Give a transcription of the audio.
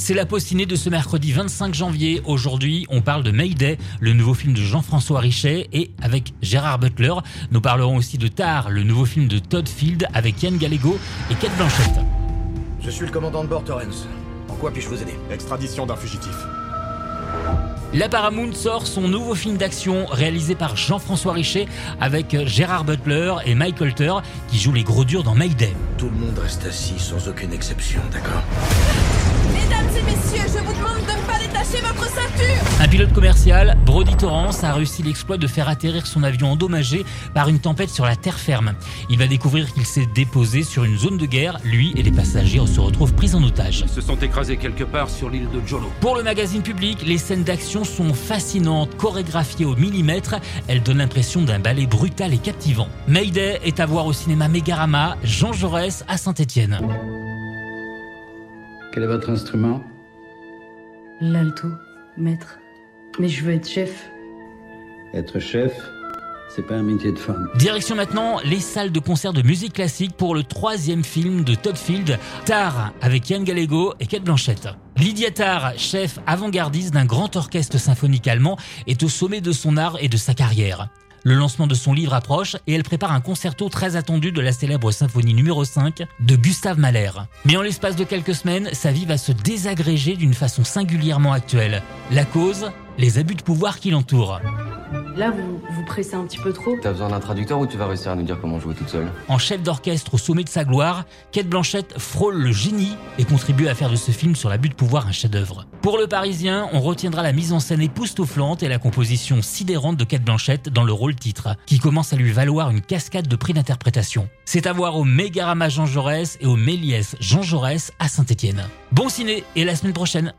C'est la pause ciné de ce mercredi 25 janvier. Aujourd'hui, on parle de Mayday, le nouveau film de Jean-François Richet, et avec Gérard Butler, nous parlerons aussi de Tar, le nouveau film de Todd Field avec Yann Gallego et Kate Blanchett. Je suis le commandant de bord Torrens. En quoi puis-je vous aider? Extradition d'un fugitif. La Paramount sort son nouveau film d'action réalisé par Jean-François Richet avec Gérard Butler et Mike Holter qui jouent les gros durs dans Mayday. Tout le monde reste assis sans aucune exception, d'accord? Mesdames et messieurs, je vous demande de ne pas détacher votre ceinture Un pilote commercial, Brody Torrance, a réussi l'exploit de faire atterrir son avion endommagé par une tempête sur la terre ferme. Il va découvrir qu'il s'est déposé sur une zone de guerre. Lui et les passagers se retrouvent pris en otage. Ils se sont écrasés quelque part sur l'île de Jolo. Pour le magazine public, les scènes d'action sont fascinantes, chorégraphiées au millimètre. Elles donnent l'impression d'un ballet brutal et captivant. Mayday est à voir au cinéma Megarama, Jean Jaurès à Saint-Étienne. Quel est votre instrument? L'alto, maître. Mais je veux être chef. Être chef, c'est pas un métier de femme. Direction maintenant les salles de concert de musique classique pour le troisième film de Todd Field, Tar, avec Yann Gallego et Kate Blanchett. Lydia Tarr, chef avant-gardiste d'un grand orchestre symphonique allemand, est au sommet de son art et de sa carrière. Le lancement de son livre approche et elle prépare un concerto très attendu de la célèbre symphonie numéro 5 de Gustave Mahler. Mais en l'espace de quelques semaines, sa vie va se désagréger d'une façon singulièrement actuelle. La cause Les abus de pouvoir qui l'entourent. Là, vous vous pressez un petit peu trop. T'as besoin d'un traducteur ou tu vas réussir à nous dire comment jouer toute seule? En chef d'orchestre au sommet de sa gloire, Kate Blanchett frôle le génie et contribue à faire de ce film sur l'abus de pouvoir un chef-d'œuvre. Pour le Parisien, on retiendra la mise en scène époustouflante et la composition sidérante de Kate Blanchett dans le rôle titre, qui commence à lui valoir une cascade de prix d'interprétation. C'est à voir au Mégarama Jean Jaurès et au Méliès Jean Jaurès à Saint-Étienne. Bon ciné et la semaine prochaine